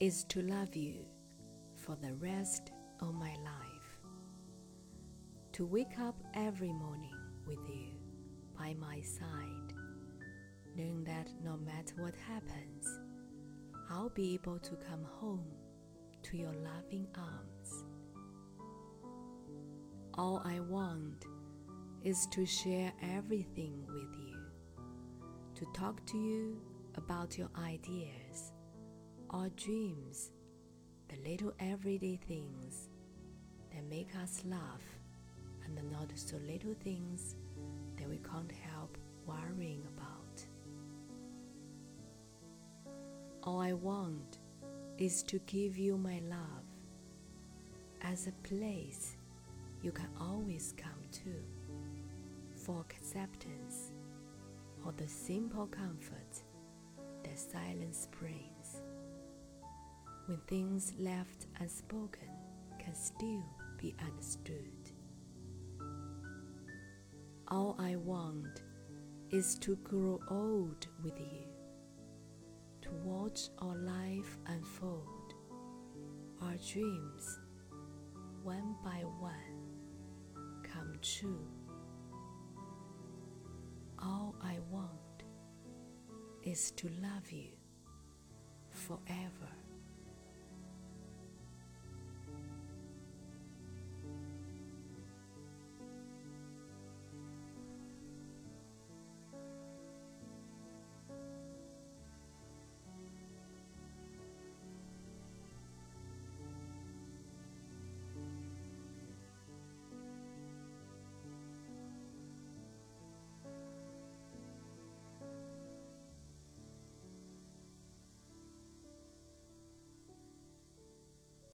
is to love you for the rest of my life. To wake up every morning with you by my side, knowing that no matter what happens, I'll be able to come home to your loving arms. All I want is to share everything with you, to talk to you about your ideas or dreams, the little everyday things that make us laugh, and the not so little things that we can't help worrying about. All I want is to give you my love as a place you can always come to for acceptance or the simple comfort that silence brings. When things left unspoken can still be understood. All I want is to grow old with you, to watch our life unfold, our dreams one by one come true. All I want is to love you forever.